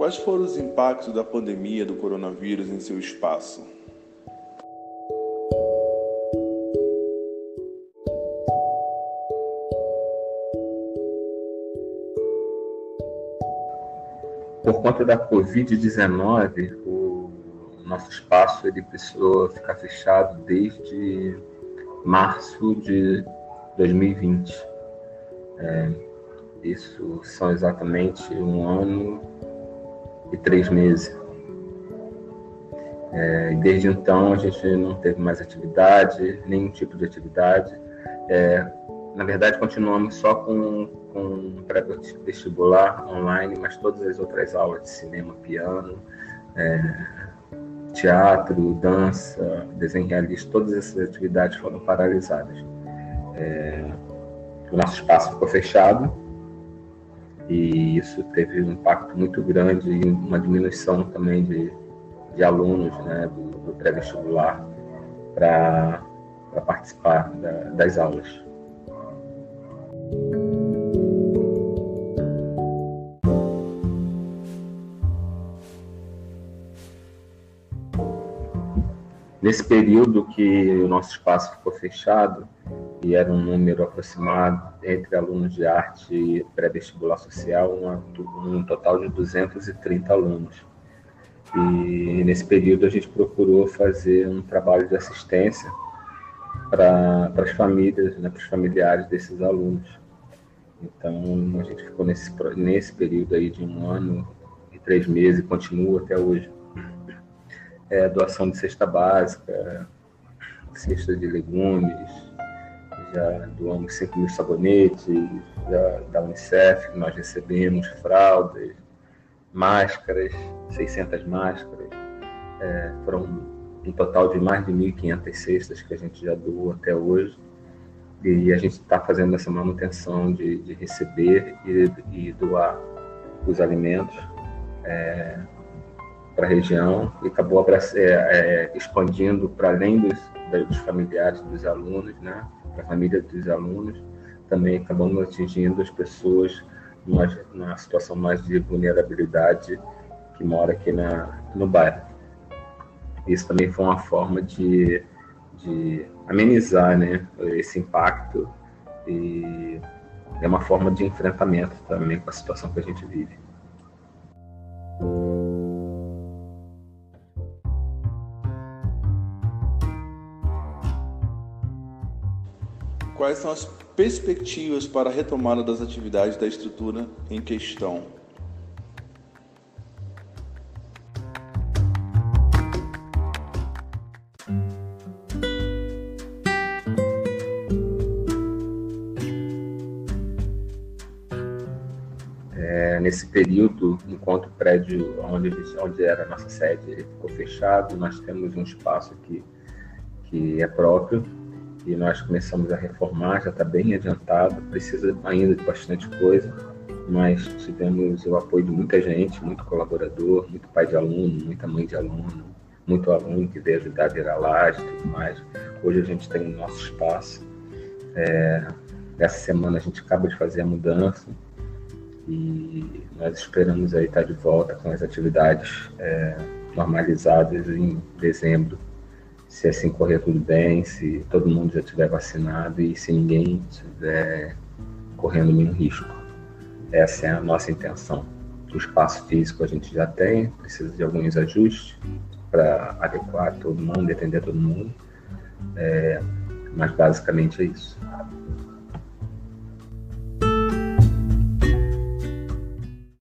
Quais foram os impactos da pandemia do coronavírus em seu espaço? Por conta da Covid-19, o nosso espaço ele precisou ficar fechado desde março de 2020. É, isso são exatamente um ano e três meses. É, desde então a gente não teve mais atividade, nenhum tipo de atividade. É, na verdade, continuamos só com, com pré-vestibular online, mas todas as outras aulas de cinema, piano, é, teatro, dança, desenho realista, todas essas atividades foram paralisadas. É, o nosso espaço ficou fechado e isso teve um impacto muito grande e uma diminuição também de, de alunos né, do, do pré-vestibular para participar da, das aulas. Nesse período que o nosso espaço ficou fechado, e era um número aproximado entre alunos de arte pré-vestibular social, um, um total de 230 alunos. E nesse período a gente procurou fazer um trabalho de assistência para as famílias, né, para os familiares desses alunos. Então a gente ficou nesse, nesse período aí de um ano e três meses, e continua até hoje. É, doação de cesta básica, cesta de legumes, já doamos 5 mil sabonetes, já da Unicef, nós recebemos fraldas, máscaras, 600 máscaras. É, foram um total de mais de 1.500 cestas que a gente já doou até hoje. E a gente está fazendo essa manutenção de, de receber e, e, doar os alimentos é, para a região e acabou é, é, expandindo para além dos, dos familiares dos alunos, né? Para a família dos alunos, também acabamos atingindo as pessoas numa, numa situação mais de vulnerabilidade que mora aqui na, no bairro. Isso também foi uma forma de, de amenizar né, esse impacto e é uma forma de enfrentamento também com a situação que a gente vive. Quais são as perspectivas para a retomada das atividades da estrutura em questão? É, nesse período, enquanto o prédio onde, onde era a nossa sede ficou fechado, nós temos um espaço aqui que é próprio e nós começamos a reformar, já está bem adiantado, precisa ainda de bastante coisa, mas tivemos o apoio de muita gente, muito colaborador, muito pai de aluno, muita mãe de aluno, muito aluno que veio ajudar a virar laje e tudo mais. Hoje a gente tem o nosso espaço. É, essa semana a gente acaba de fazer a mudança e nós esperamos aí estar de volta com as atividades é, normalizadas em dezembro se assim correr tudo bem, se todo mundo já tiver vacinado e se ninguém estiver correndo nenhum risco. Essa é a nossa intenção. O espaço físico a gente já tem, precisa de alguns ajustes para adequar todo mundo, atender todo mundo, é, mas basicamente é isso.